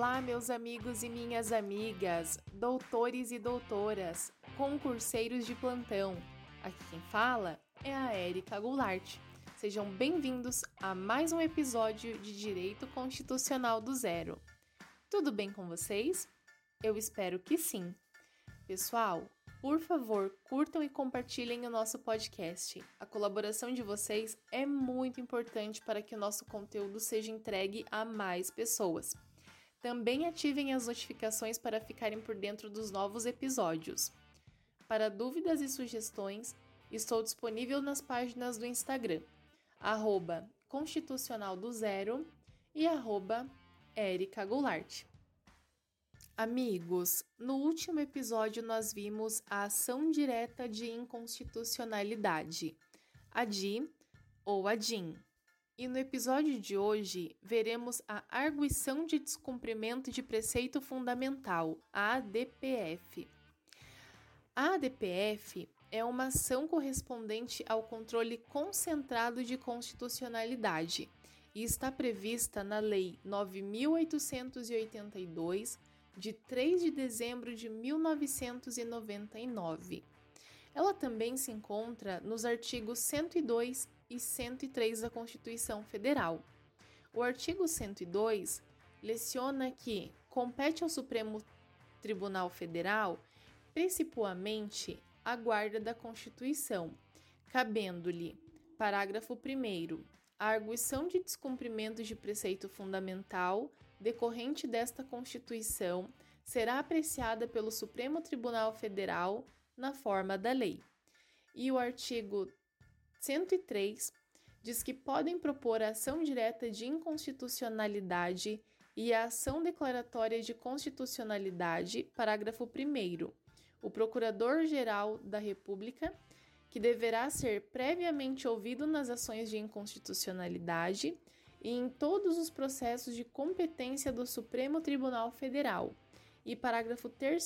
Olá, meus amigos e minhas amigas, doutores e doutoras, concurseiros de plantão. Aqui quem fala é a Érica Goulart. Sejam bem-vindos a mais um episódio de Direito Constitucional do Zero. Tudo bem com vocês? Eu espero que sim. Pessoal, por favor, curtam e compartilhem o nosso podcast. A colaboração de vocês é muito importante para que o nosso conteúdo seja entregue a mais pessoas. Também ativem as notificações para ficarem por dentro dos novos episódios. Para dúvidas e sugestões, estou disponível nas páginas do Instagram, arroba Constitucional do Zero e arroba Goulart. Amigos, no último episódio nós vimos a ação direta de inconstitucionalidade, a DI ou a DIN. E no episódio de hoje veremos a arguição de descumprimento de preceito fundamental, a ADPF. A ADPF é uma ação correspondente ao controle concentrado de constitucionalidade e está prevista na Lei 9882 de 3 de dezembro de 1999. Ela também se encontra nos artigos 102 e 103 da Constituição Federal. O artigo 102 leciona que compete ao Supremo Tribunal Federal, principalmente, a guarda da Constituição, cabendo-lhe, parágrafo 1, a arguição de descumprimento de preceito fundamental decorrente desta Constituição será apreciada pelo Supremo Tribunal Federal na forma da lei. E o artigo 103 diz que podem propor a ação direta de inconstitucionalidade e a ação declaratória de constitucionalidade, parágrafo 1. O Procurador-Geral da República que deverá ser previamente ouvido nas ações de inconstitucionalidade e em todos os processos de competência do Supremo Tribunal Federal. E parágrafo 3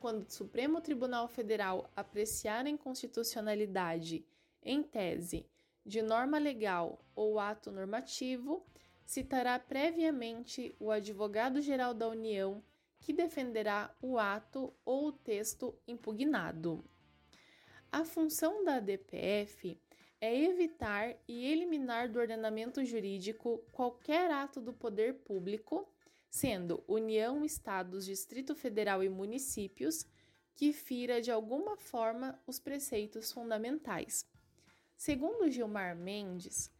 quando o Supremo Tribunal Federal apreciar a inconstitucionalidade em tese de norma legal ou ato normativo, citará previamente o advogado-geral da União que defenderá o ato ou o texto impugnado. A função da DPF é evitar e eliminar do ordenamento jurídico qualquer ato do poder público, sendo União, Estados, Distrito Federal e municípios, que fira de alguma forma os preceitos fundamentais. Segundo Gilmar Mendes,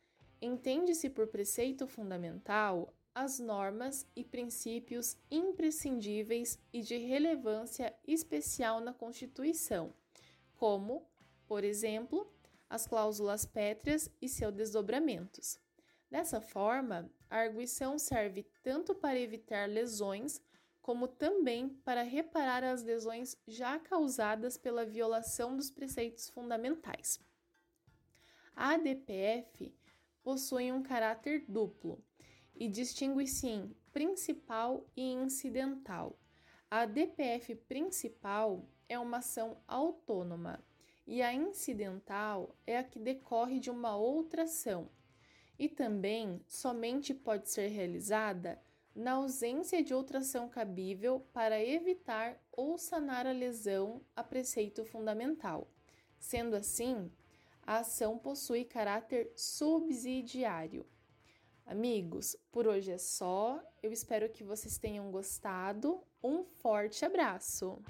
entende-se por preceito fundamental as normas e princípios imprescindíveis e de relevância especial na Constituição como, por exemplo, as cláusulas pétreas e seus desdobramentos. Dessa forma, a arguição serve tanto para evitar lesões, como também para reparar as lesões já causadas pela violação dos preceitos fundamentais. A ADPF possui um caráter duplo e distingue-se em principal e incidental. A DPF principal é uma ação autônoma e a incidental é a que decorre de uma outra ação e também somente pode ser realizada na ausência de outra ação cabível para evitar ou sanar a lesão a preceito fundamental. Sendo assim, a ação possui caráter subsidiário. Amigos, por hoje é só. Eu espero que vocês tenham gostado. Um forte abraço!